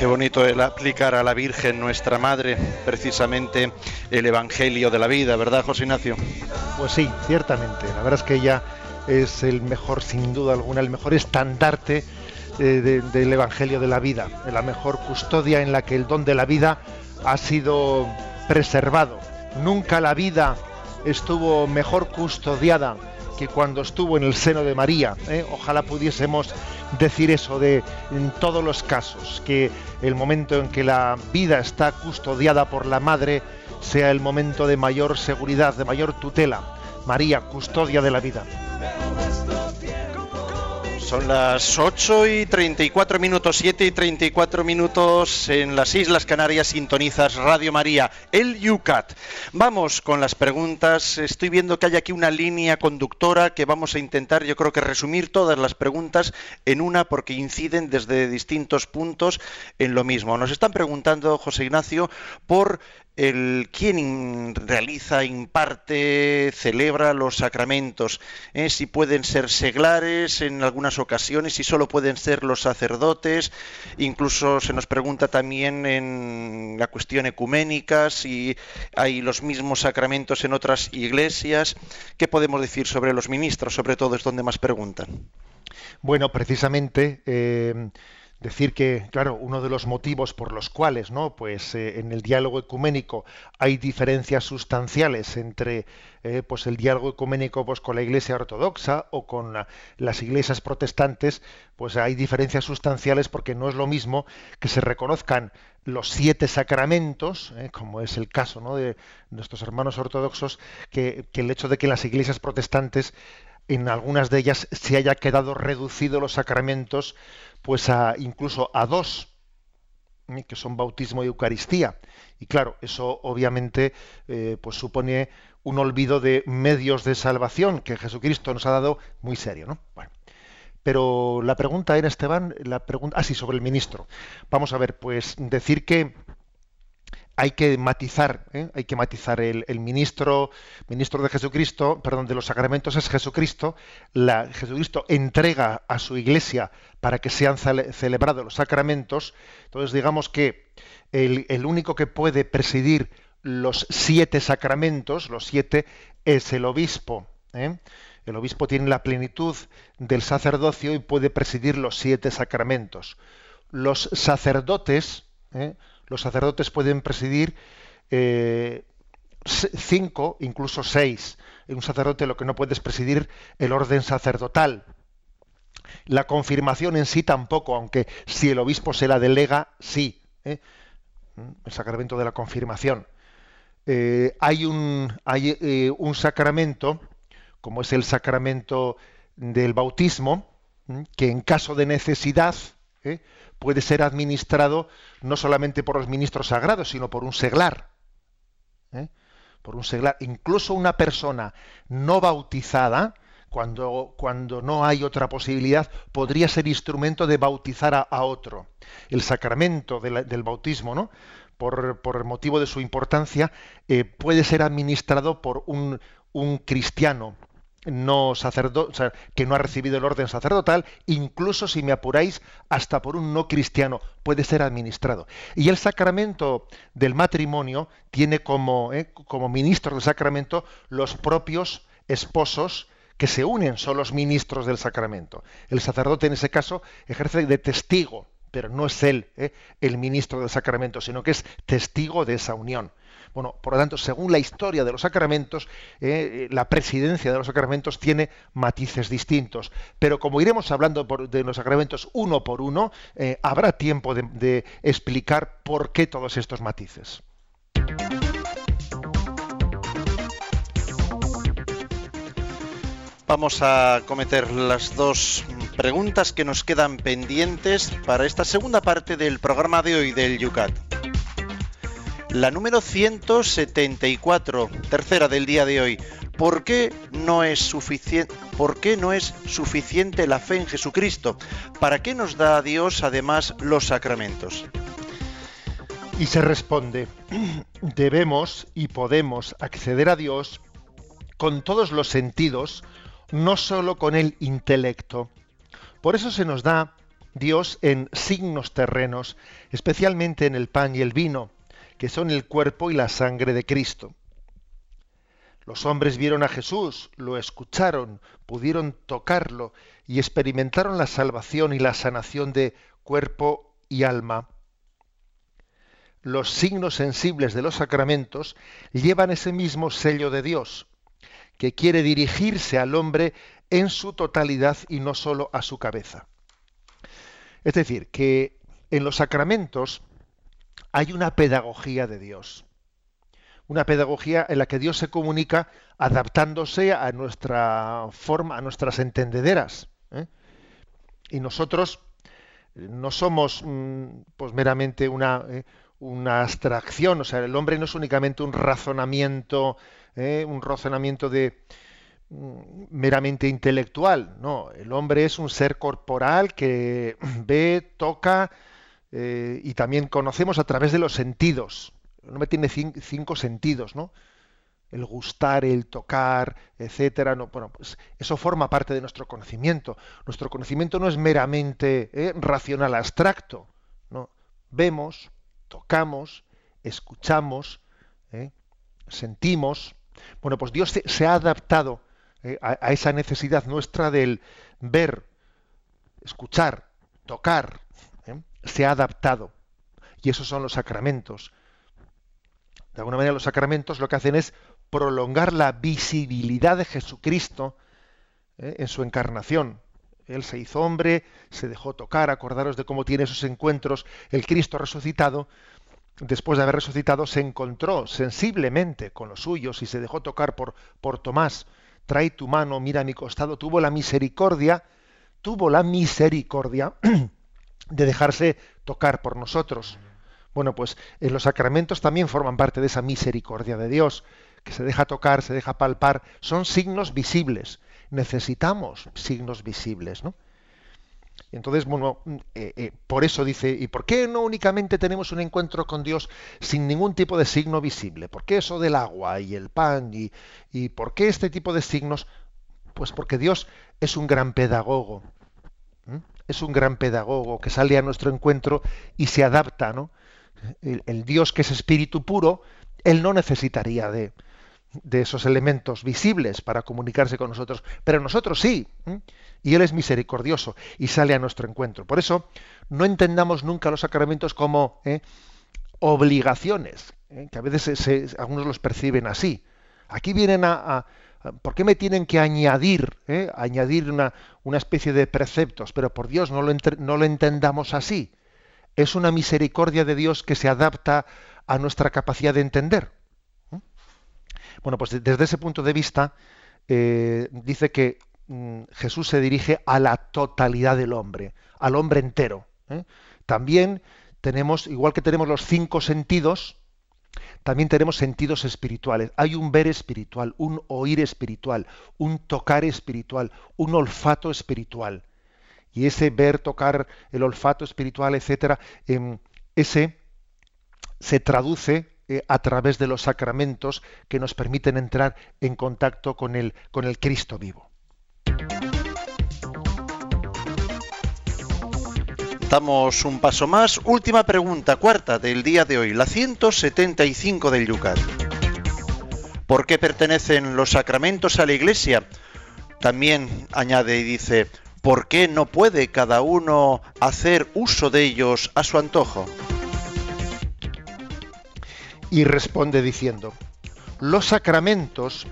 Qué bonito el aplicar a la Virgen, nuestra Madre, precisamente el Evangelio de la vida, ¿verdad, José Ignacio? Pues sí, ciertamente. La verdad es que ella es el mejor, sin duda alguna, el mejor estandarte eh, de- del Evangelio de la vida, la mejor custodia en la que el don de la vida ha sido preservado. Nunca la vida estuvo mejor custodiada que cuando estuvo en el seno de María. ¿eh? Ojalá pudiésemos decir eso de en todos los casos, que el momento en que la vida está custodiada por la madre sea el momento de mayor seguridad, de mayor tutela. María, custodia de la vida. Son las 8 y 34 minutos, 7 y 34 minutos en las Islas Canarias. Sintonizas Radio María, el Yucat. Vamos con las preguntas. Estoy viendo que hay aquí una línea conductora que vamos a intentar, yo creo que resumir todas las preguntas en una porque inciden desde distintos puntos en lo mismo. Nos están preguntando, José Ignacio, por el quién realiza, imparte, celebra los sacramentos, ¿eh? si pueden ser seglares en algunas ocasiones, si solo pueden ser los sacerdotes, incluso se nos pregunta también en la cuestión ecuménica si hay los mismos sacramentos en otras iglesias. ¿Qué podemos decir sobre los ministros? Sobre todo es donde más preguntan. Bueno, precisamente eh, decir que, claro, uno de los motivos por los cuales, ¿no? Pues eh, en el diálogo ecuménico hay diferencias sustanciales entre, eh, pues el diálogo ecuménico, pues con la Iglesia ortodoxa o con la- las iglesias protestantes, pues hay diferencias sustanciales porque no es lo mismo que se reconozcan los siete sacramentos, eh, como es el caso ¿no? de nuestros hermanos ortodoxos, que, que el hecho de que en las iglesias protestantes en algunas de ellas se haya quedado reducido los sacramentos pues a incluso a dos ¿eh? que son bautismo y Eucaristía y claro eso obviamente eh, pues supone un olvido de medios de salvación que Jesucristo nos ha dado muy serio ¿no? bueno pero la pregunta era Esteban la pregunta ah sí sobre el ministro vamos a ver pues decir que hay que matizar, ¿eh? hay que matizar el, ministro, ministro de Jesucristo, perdón, de los sacramentos es Jesucristo. La, Jesucristo entrega a su Iglesia para que sean celebrados los sacramentos. Entonces, digamos que el, único que puede presidir los siete sacramentos, los siete, es el obispo. ¿eh? El obispo tiene la plenitud del sacerdocio y puede presidir los siete sacramentos. Los sacerdotes, ¿eh? Los sacerdotes pueden presidir eh, cinco, incluso seis. Un sacerdote lo que no puede es presidir el orden sacerdotal. La confirmación en sí tampoco, aunque si el obispo se la delega, sí. ¿eh? El sacramento de la confirmación. Eh, hay un, hay, un sacramento, como es el sacramento del bautismo, que en caso de necesidad puede ser administrado no solamente por los ministros sagrados, sino por un seglar. ¿eh? Por un seglar. Incluso una persona no bautizada, cuando, cuando no hay otra posibilidad, podría ser instrumento de bautizar a, otro. El sacramento del bautismo, ¿no? Por, por, motivo de su importancia, eh, puede ser administrado por un, un cristiano, no sacerdote, que no ha recibido el orden sacerdotal, incluso si me apuráis, hasta por un no cristiano, puede ser administrado. Y el sacramento del matrimonio tiene como, eh, como ministro del sacramento los propios esposos que se unen, son los ministros del sacramento. El sacerdote en ese caso ejerce de testigo, pero no es él eh, el ministro del sacramento, sino que es testigo de esa unión. Bueno, por lo tanto, según la historia de los sacramentos, eh, la presidencia de los sacramentos tiene matices distintos. Pero como iremos hablando de los sacramentos uno por uno, eh, habrá tiempo de, explicar por qué todos estos matices. Vamos a cometer las dos preguntas que nos quedan pendientes para esta segunda parte del programa de hoy del Yucat. La número 174, tercera del día de hoy. ¿Por qué no es suficiente, la fe en Jesucristo? ¿Para qué nos da Dios además los sacramentos? Y se responde, debemos y podemos acceder a Dios con todos los sentidos, no solo con el intelecto. Por eso se nos da Dios en signos terrenos, especialmente en el pan y el vino que son el cuerpo y la sangre de Cristo. Los hombres vieron a Jesús, lo escucharon, pudieron tocarlo y experimentaron la salvación y la sanación de cuerpo y alma. Los signos sensibles de los sacramentos llevan ese mismo sello de Dios, que quiere dirigirse al hombre en su totalidad y no sólo a su cabeza. Es decir, que en los sacramentos hay una pedagogía de Dios. Una pedagogía en la que Dios se comunica adaptándose a nuestra forma, a nuestras entendederas. ¿eh? Y nosotros no somos mm, pues meramente una, ¿eh? una abstracción, o sea, el hombre no es únicamente un razonamiento, ¿eh? un razonamiento de mm, meramente intelectual, no, el hombre es un ser corporal que ve, toca, eh, y también conocemos a través de los sentidos. El hombre tiene cinco, sentidos, ¿no? El gustar, el tocar, etcétera. No, bueno, pues eso forma parte de nuestro conocimiento. Nuestro conocimiento no es meramente eh, racional abstracto. ¿no? Vemos, tocamos, escuchamos, eh, sentimos. Bueno, pues Dios se, ha adaptado a esa necesidad nuestra del ver, escuchar, tocar, se ha adaptado. Y esos son los sacramentos. De alguna manera los sacramentos lo que hacen es prolongar la visibilidad de Jesucristo ¿eh? en su encarnación. Él se hizo hombre, se dejó tocar, acordaros de cómo tiene esos encuentros el Cristo resucitado. Después de haber resucitado, se encontró sensiblemente con los suyos y se dejó tocar por, por Tomás. Trae tu mano, mira mi costado. Tuvo la misericordia, tuvo la misericordia de dejarse tocar por nosotros. Bueno, pues en los sacramentos también forman parte de esa misericordia de Dios, que se deja tocar, se deja palpar, son signos visibles. Necesitamos signos visibles, ¿no? Entonces, bueno, eh, eh, por eso dice, ¿y por qué no únicamente tenemos un encuentro con Dios sin ningún tipo de signo visible? ¿Por qué eso del agua y el pan? ¿Y, y por qué este tipo de signos? Pues porque Dios es un gran pedagogo. Es un gran pedagogo que sale a nuestro encuentro y se adapta, ¿no? El, Dios que es espíritu puro, Él no necesitaría de, de esos elementos visibles para comunicarse con nosotros, pero nosotros sí. Y Él es misericordioso y sale a nuestro encuentro. Por eso, no entendamos nunca los sacramentos como ¿eh? obligaciones, ¿eh? que a veces algunos los perciben así. Aquí vienen a- ¿Por qué me tienen que añadir, ¿eh? añadir una, una especie de preceptos? Pero por Dios, no lo, entendamos así. Es una misericordia de Dios que se adapta a nuestra capacidad de entender. Bueno, pues de- desde ese punto de vista, eh, dice que mm, Jesús se dirige a la totalidad del hombre, al hombre entero. ¿eh? También tenemos, igual que tenemos los cinco sentidos, también tenemos sentidos espirituales. Hay un ver espiritual, un oír espiritual, un tocar espiritual, un olfato espiritual. Y ese ver, tocar, el olfato espiritual, etcétera, em, ese se traduce eh, a través de los sacramentos que nos permiten entrar en contacto con el, con el Cristo vivo. Damos un paso más. Última pregunta, cuarta del día de hoy, la 175 del Yucat. ¿Por qué pertenecen los sacramentos a la Iglesia? También añade y dice, ¿por qué no puede cada uno hacer uso de ellos a su antojo? Y responde diciendo, los sacramentos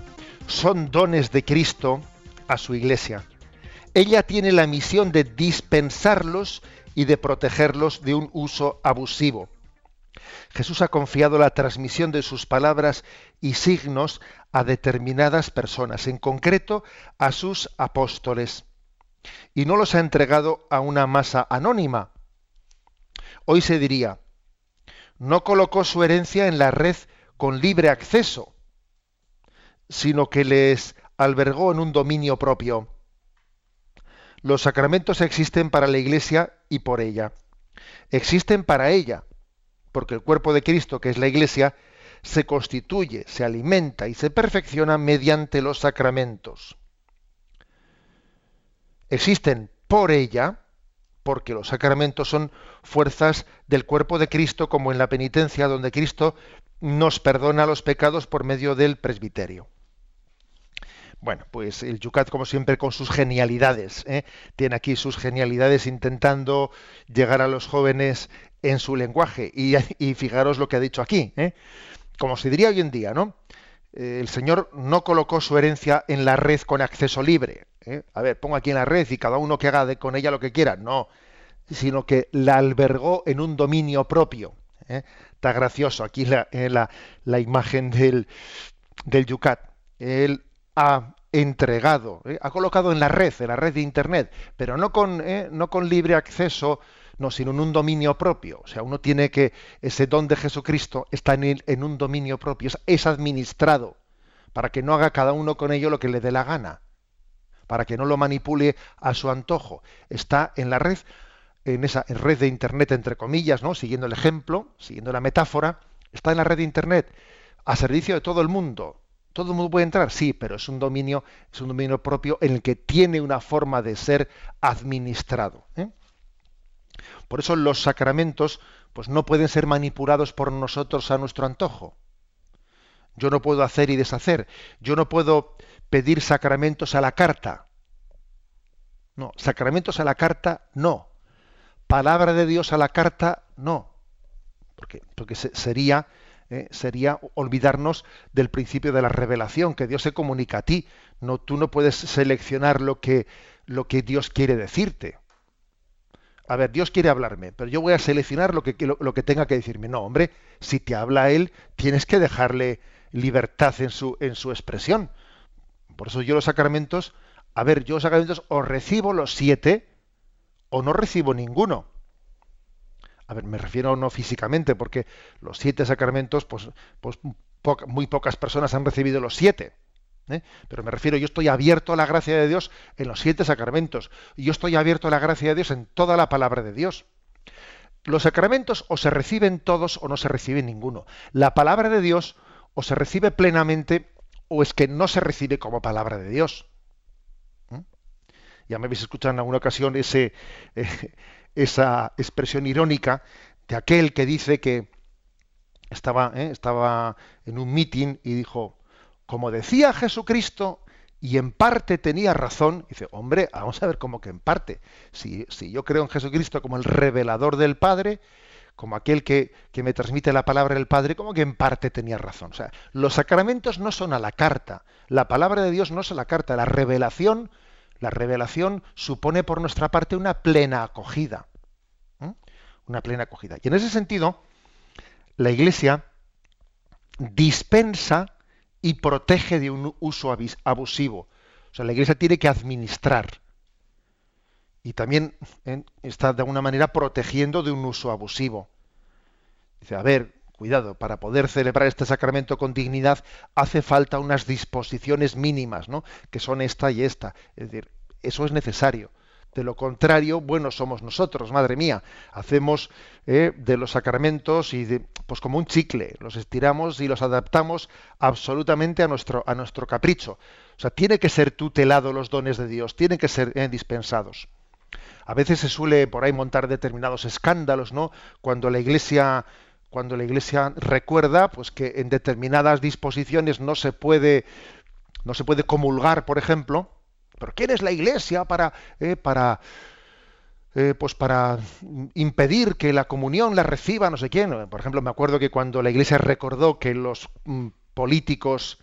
son dones de Cristo a su iglesia. Ella tiene la misión de dispensarlos y de protegerlos de un uso abusivo. Jesús ha confiado la transmisión de sus palabras y signos a determinadas personas, en concreto a sus apóstoles, y no los ha entregado a una masa anónima. Hoy se diría, no colocó su herencia en la red con libre acceso, sino que les albergó en un dominio propio. Los sacramentos existen para la Iglesia y por ella. Existen para ella, porque el cuerpo de Cristo, que es la Iglesia, se constituye, se alimenta y se perfecciona mediante los sacramentos. Existen por ella, porque los sacramentos son fuerzas del cuerpo de Cristo, como en la penitencia, donde Cristo nos perdona los pecados por medio del presbiterio. Bueno, pues el Yucat, como siempre, con sus genialidades, ¿eh? tiene aquí sus genialidades intentando llegar a los jóvenes en su lenguaje. Y, fijaros lo que ha dicho aquí, ¿eh? como se diría hoy en día, ¿no? Eh, el Señor no colocó su herencia en la red con acceso libre. ¿eh? A ver, pongo aquí en la red y cada uno que haga de, con ella lo que quiera. No, sino que la albergó en un dominio propio. ¿eh? Está gracioso aquí la, la, la imagen del, del Yucat. Él ha entregado, ¿eh? ha colocado en la red, en la red de Internet, pero no con, ¿eh? no con libre acceso, no, sino en un dominio propio. O sea, uno tiene que, ese don de Jesucristo está en, en un dominio propio, es, es, administrado, para que no haga cada uno con ello lo que le dé la gana, para que no lo manipule a su antojo. Está en la red, en esa en red de Internet, entre comillas, ¿no? siguiendo el ejemplo, siguiendo la metáfora, está en la red de Internet, a servicio de todo el mundo. ¿Todo el mundo puede entrar? Sí, pero es un dominio, es un dominio propio en el que tiene una forma de ser administrado. ¿eh? Por eso los sacramentos pues no pueden ser manipulados por nosotros a nuestro antojo. Yo no puedo hacer y deshacer. Yo no puedo pedir sacramentos a la carta. No, sacramentos a la carta no. Palabra de Dios a la carta no. Porque, porque sería, eh, sería olvidarnos del principio de la revelación, que Dios se comunica a ti. No, tú no puedes seleccionar lo que, lo que Dios quiere decirte a ver, Dios quiere hablarme, pero yo voy a seleccionar lo que, lo, lo, que tenga que decirme. No, hombre, si te habla Él, tienes que dejarle libertad en su, en su expresión. Por eso yo los sacramentos, a ver, yo los sacramentos o recibo los siete o no recibo ninguno. A ver, me refiero no físicamente, porque los siete sacramentos, pues, pues muy pocas personas han recibido los siete. ¿eh? Pero me refiero, yo estoy abierto a la gracia de Dios en los siete sacramentos. Yo estoy abierto a la gracia de Dios en toda la palabra de Dios. Los sacramentos o se reciben todos o no se recibe ninguno. La palabra de Dios o se recibe plenamente o es que no se recibe como palabra de Dios. ¿Mm? Ya me habéis escuchado en alguna ocasión ese, eh, esa expresión irónica de aquel que dice que estaba, eh, estaba en un mitin y dijo, como decía Jesucristo, y en parte tenía razón, dice, hombre, vamos a ver cómo que en parte. Si, si yo creo en Jesucristo como el revelador del Padre, como aquel que, que, me transmite la palabra del Padre, como que en parte tenía razón. O sea, los sacramentos no son a la carta, la palabra de Dios no es a la carta, la revelación, la revelación supone por nuestra parte una plena acogida. Una plena acogida. Y en ese sentido, la Iglesia dispensa y protege de un uso abusivo. O sea, la Iglesia tiene que administrar. Y también ¿eh? está de alguna manera protegiendo de un uso abusivo. Dice, a ver, cuidado, para poder celebrar este sacramento con dignidad hace falta unas disposiciones mínimas, ¿no? Que son esta y esta. Es decir, eso es necesario. De lo contrario, bueno somos nosotros, madre mía. Hacemos eh, de los sacramentos y de, pues como un chicle, los estiramos y los adaptamos absolutamente a nuestro, a nuestro capricho. O sea, tiene que ser tutelado los dones de Dios, tienen que ser eh, dispensados. A veces se suele por ahí montar determinados escándalos, ¿no? Cuando la Iglesia cuando la Iglesia recuerda pues que en determinadas disposiciones no se puede no se puede comulgar, por ejemplo, pero ¿quién es la Iglesia para, eh, para, eh, pues para impedir que la comunión la reciba no sé quién? Por ejemplo, me acuerdo que cuando la Iglesia recordó que los mm, políticos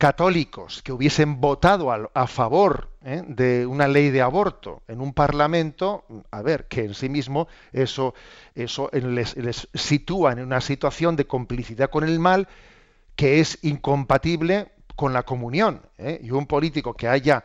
católicos que hubiesen votado a, favor eh, de una ley de aborto en un parlamento, a ver, que en sí mismo eso, eso les, sitúa en una situación de complicidad con el mal que es incompatible con la comunión. ¿eh? Y un político que haya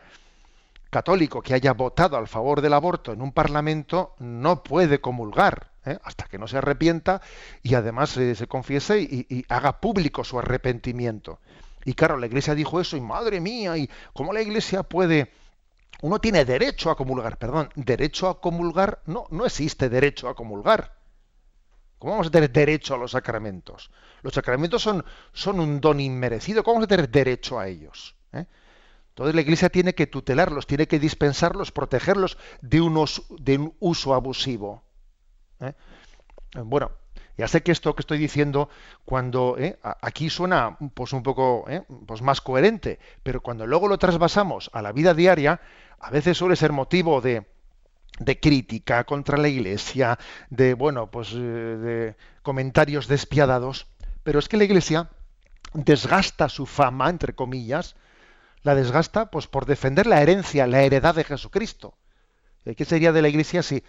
católico que haya votado al favor del aborto en un parlamento no puede comulgar ¿eh? hasta que no se arrepienta y además se confiese y, haga público su arrepentimiento. Y claro, la Iglesia dijo eso y madre mía, y cómo la Iglesia puede uno tiene derecho a comulgar, perdón, derecho a comulgar, no, no existe derecho a comulgar. ¿Cómo vamos a tener derecho a los sacramentos? Los sacramentos son, son un don inmerecido. ¿Cómo vamos a tener derecho a ellos? ¿Eh? Entonces la Iglesia tiene que tutelarlos, tiene que dispensarlos, protegerlos de, de un uso abusivo. ¿eh? Bueno, ya sé que esto que estoy diciendo, cuando ¿eh? aquí suena pues un poco pues más coherente, pero cuando luego lo trasvasamos a la vida diaria, a veces suele ser motivo de, de crítica contra la Iglesia, de bueno, pues eh, de comentarios despiadados, pero es que la Iglesia desgasta su fama, entre comillas, la desgasta pues por defender la herencia, la heredad de Jesucristo. Eh, ¿Qué sería de la Iglesia si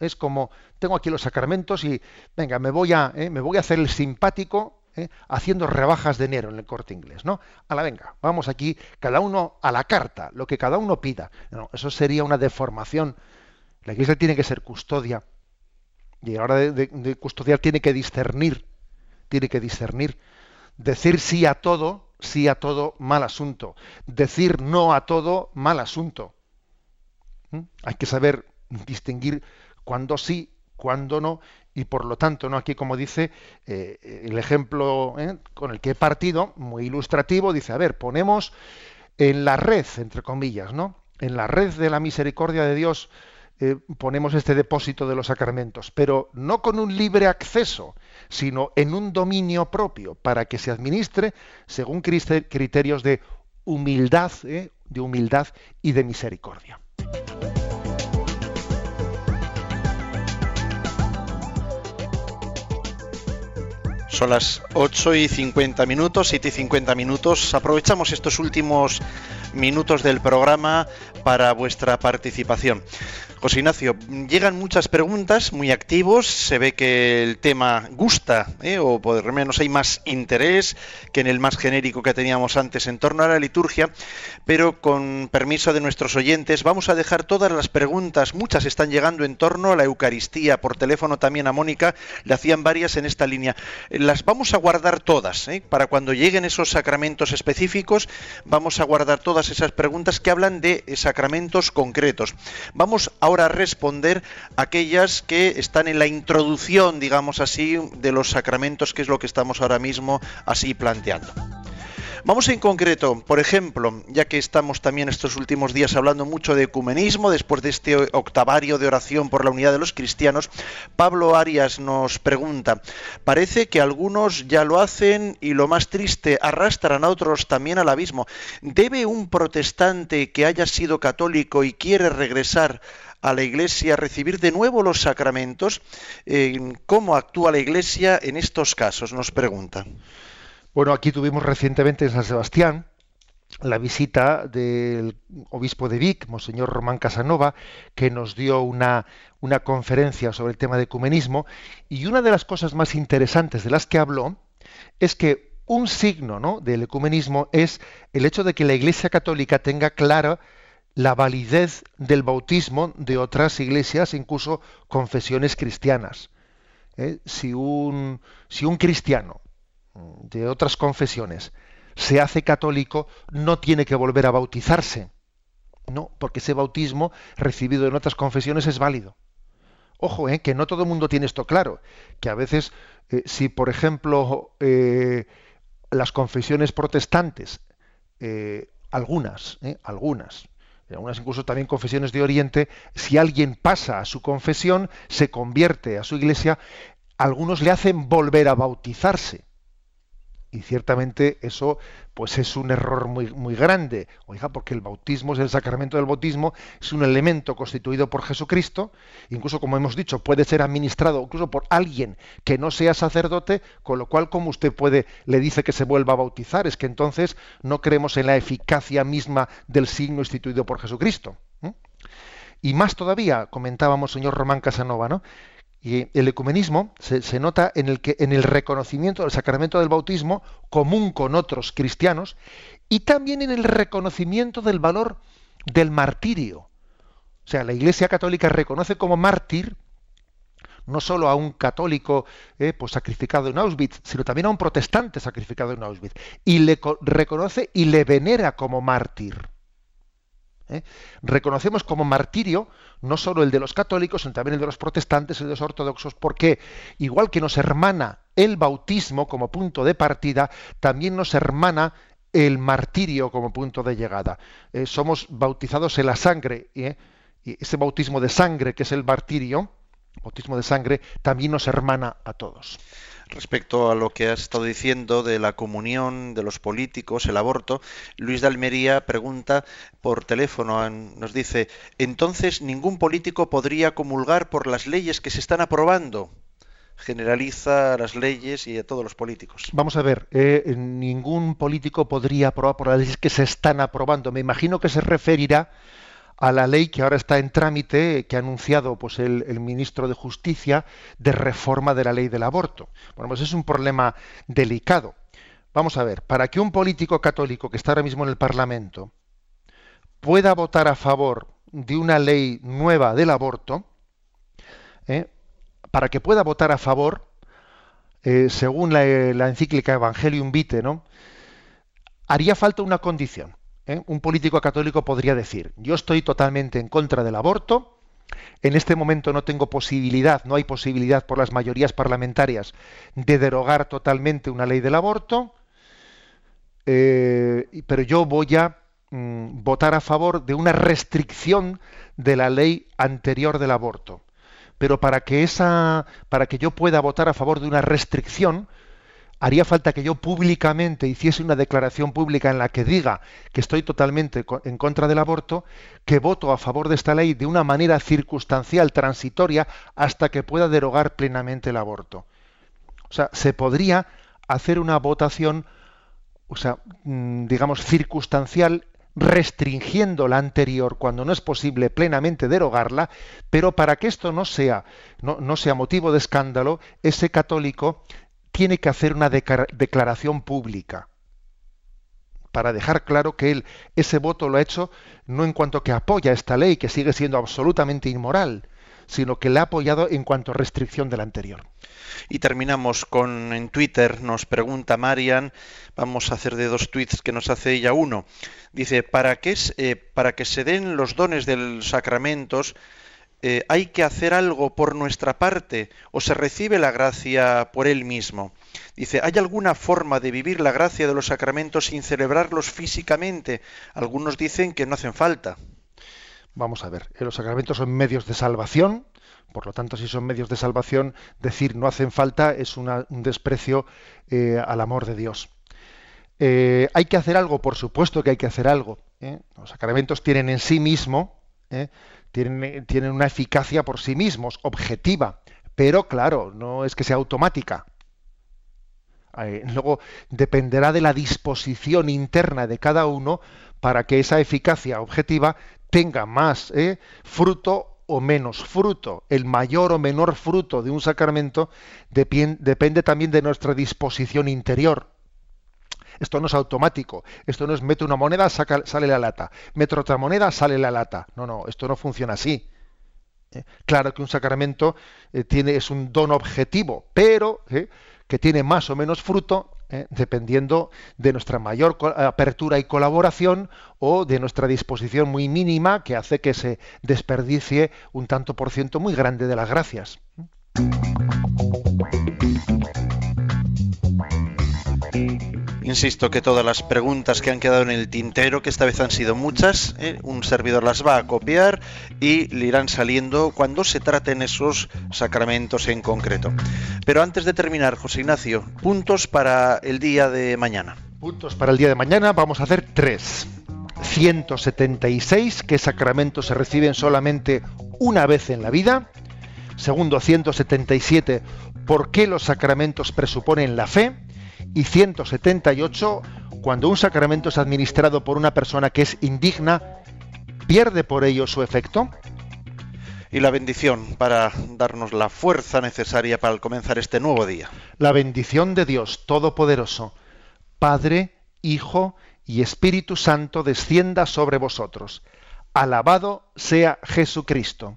es como tengo aquí los sacramentos y venga, me voy a eh, me voy a hacer el simpático haciendo rebajas de enero en el corte inglés, ¿no? A la venga, vamos aquí, cada uno a la carta, lo que cada uno pida. Eso sería una deformación la Iglesia tiene que ser custodia. Y ahora de, de, custodiar tiene que discernir. Tiene que discernir. Decir sí a todo, sí a todo, mal asunto. Decir no a todo, mal asunto. Hay que saber distinguir cuándo sí, cuándo no, y por lo tanto, ¿no? Aquí, como dice, eh, el ejemplo ¿eh? con el que he partido, muy ilustrativo, dice, a ver, ponemos en la red, entre comillas, ¿no? En la red de la misericordia de Dios eh, ponemos este depósito de los sacramentos, pero no con un libre acceso, sino en un dominio propio, para que se administre según criterios de humildad, de humildad y de misericordia. Son las 8 y 50 minutos, 7 y 50 minutos. Aprovechamos estos últimos minutos del programa para vuestra participación. José Ignacio, llegan muchas preguntas, muy activos, se ve que el tema gusta, ¿eh? o por lo menos hay más interés que en el más genérico que teníamos antes en torno a la liturgia, pero con permiso de nuestros oyentes vamos a dejar todas las preguntas, muchas están llegando en torno a la Eucaristía, por teléfono también a Mónica, le hacían varias en esta línea. Las vamos a guardar todas, ¿eh? para cuando lleguen esos sacramentos específicos, vamos a guardar todas esas preguntas que hablan de sacramentos concretos. Vamos a a responder aquellas que están en la introducción, digamos así, de los sacramentos, que es lo que estamos ahora mismo así planteando. Vamos en concreto, por ejemplo, ya que estamos también estos últimos días hablando mucho de ecumenismo, después de este octavario de oración por la unidad de los cristianos, Pablo Arias nos pregunta, parece que algunos ya lo hacen y lo más triste, arrastran a otros también al abismo. ¿Debe un protestante que haya sido católico y quiere regresar a la Iglesia, recibir de nuevo los sacramentos. ¿Cómo actúa la Iglesia en estos casos? Nos pregunta. Bueno, aquí tuvimos recientemente en San Sebastián la visita del obispo de Vic, Monseñor Román Casanova, que nos dio una, una conferencia sobre el tema de ecumenismo, y una de las cosas más interesantes de las que habló es que un signo ¿no? del ecumenismo es el hecho de que la Iglesia Católica tenga clara la validez del bautismo de otras iglesias, incluso confesiones cristianas. ¿eh? Si, un, si un cristiano de otras confesiones se hace católico, no tiene que volver a bautizarse. No, porque ese bautismo recibido en otras confesiones es válido. Ojo, ¿eh? que no todo el mundo tiene esto claro, que a veces, eh, si por ejemplo las confesiones protestantes, algunas, algunas, algunas incluso también confesiones de Oriente, si alguien pasa a su confesión, se convierte a su iglesia, algunos le hacen volver a bautizarse y ciertamente eso pues es un error muy, muy grande. Oiga, porque el bautismo es el sacramento del bautismo, es un elemento constituido por Jesucristo, incluso como hemos dicho, puede ser administrado incluso por alguien que no sea sacerdote, con lo cual como usted puede le dice que se vuelva a bautizar, es que entonces no creemos en la eficacia misma del signo instituido por Jesucristo. Y más todavía, comentábamos señor Román Casanova, ¿no? Y el ecumenismo se, nota en el, reconocimiento del sacramento del bautismo común con otros cristianos y también en el reconocimiento del valor del martirio. O sea, la Iglesia Católica reconoce como mártir no solo a un católico eh, pues sacrificado en Auschwitz, sino también a un protestante sacrificado en Auschwitz. Y le reconoce y le venera como mártir. ¿Eh? Reconocemos como martirio no solo el de los católicos, sino también el de los protestantes y de los ortodoxos, porque igual que nos hermana el bautismo como punto de partida, también nos hermana el martirio como punto de llegada. Eh, somos bautizados en la sangre, ¿eh? y ese bautismo de sangre que es el martirio, bautismo de sangre, también nos hermana a todos. Respecto a lo que has estado diciendo de la comunión de los políticos, el aborto, Luis de Almería pregunta por teléfono, nos dice, entonces ningún político podría comulgar por las leyes que se están aprobando generaliza las leyes y a todos los políticos. Vamos a ver, eh, ningún político podría aprobar por las leyes que se están aprobando. Me imagino que se referirá a la ley que ahora está en trámite, que ha anunciado pues, el, ministro de Justicia, de reforma de la ley del aborto. Bueno, pues es un problema delicado. Vamos a ver, para que un político católico que está ahora mismo en el Parlamento pueda votar a favor de una ley nueva del aborto, ¿eh? para que pueda votar a favor, eh, según la, la, encíclica Evangelium Vitae, ¿no? haría falta una condición. ¿Eh? un político católico podría decir, yo estoy totalmente en contra del aborto, en este momento no tengo posibilidad, no hay posibilidad por las mayorías parlamentarias de derogar totalmente una ley del aborto, eh, pero yo voy a mm, votar a favor de una restricción de la ley anterior del aborto. Pero para que esa, para que yo pueda votar a favor de una restricción, haría falta que yo públicamente hiciese una declaración pública en la que diga que estoy totalmente en contra del aborto, que voto a favor de esta ley de una manera circunstancial, transitoria, hasta que pueda derogar plenamente el aborto. O sea, se podría hacer una votación, o sea, mm, digamos, circunstancial restringiendo la anterior cuando no es posible plenamente derogarla, pero para que esto no sea, no, no sea motivo de escándalo, ese católico tiene que hacer una declaración pública para dejar claro que él ese voto lo ha hecho no en cuanto que apoya esta ley, que sigue siendo absolutamente inmoral, sino que la ha apoyado en cuanto a restricción de la anterior. Y terminamos con en Twitter, nos pregunta Marian, vamos a hacer de dos tweets que nos hace ella uno. Dice, ¿para qué eh, para que se den los dones de los sacramentos, eh, hay que hacer algo por nuestra parte o se recibe la gracia por él mismo? Dice, ¿hay alguna forma de vivir la gracia de los sacramentos sin celebrarlos físicamente? Algunos dicen que no hacen falta. Vamos a ver, eh, los sacramentos son medios de salvación, por lo tanto, si son medios de salvación, decir no hacen falta es un desprecio eh, al amor de Dios. ¿Hay que hacer algo? Por supuesto que hay que hacer algo. Los sacramentos tienen en sí mismo, tienen, tienen una eficacia por sí mismos, objetiva, pero claro, no es que sea automática. Luego dependerá de la disposición interna de cada uno para que esa eficacia objetiva tenga más ¿eh? fruto o menos fruto. El mayor o menor fruto de un sacramento depende también de nuestra disposición interior. Esto no es automático. Esto no es mete una moneda, sale la lata. Mete otra moneda, sale la lata. No, no, esto no funciona así. ¿eh? Claro que un sacramento eh, tiene, es un don objetivo, pero que tiene más o menos fruto ¿eh? dependiendo de nuestra mayor apertura y colaboración o de nuestra disposición muy mínima que hace que se desperdicie un tanto por ciento muy grande de las gracias. Insisto que todas las preguntas que han quedado en el tintero, que esta vez han sido muchas, ¿eh? un servidor las va a copiar y le irán saliendo cuando se traten esos sacramentos en concreto. Pero antes de terminar, José Ignacio, puntos para el día de mañana. Puntos para el día de mañana, vamos a hacer tres. 176, ¿qué sacramentos se reciben solamente una vez en la vida? Segundo, 177, ¿por qué los sacramentos presuponen la fe? Y 178, cuando un sacramento es administrado por una persona que es indigna, ¿pierde por ello su efecto? Y la bendición para darnos la fuerza necesaria para comenzar este nuevo día. La bendición de Dios Todopoderoso, Padre, Hijo y Espíritu Santo descienda sobre vosotros. Alabado sea Jesucristo.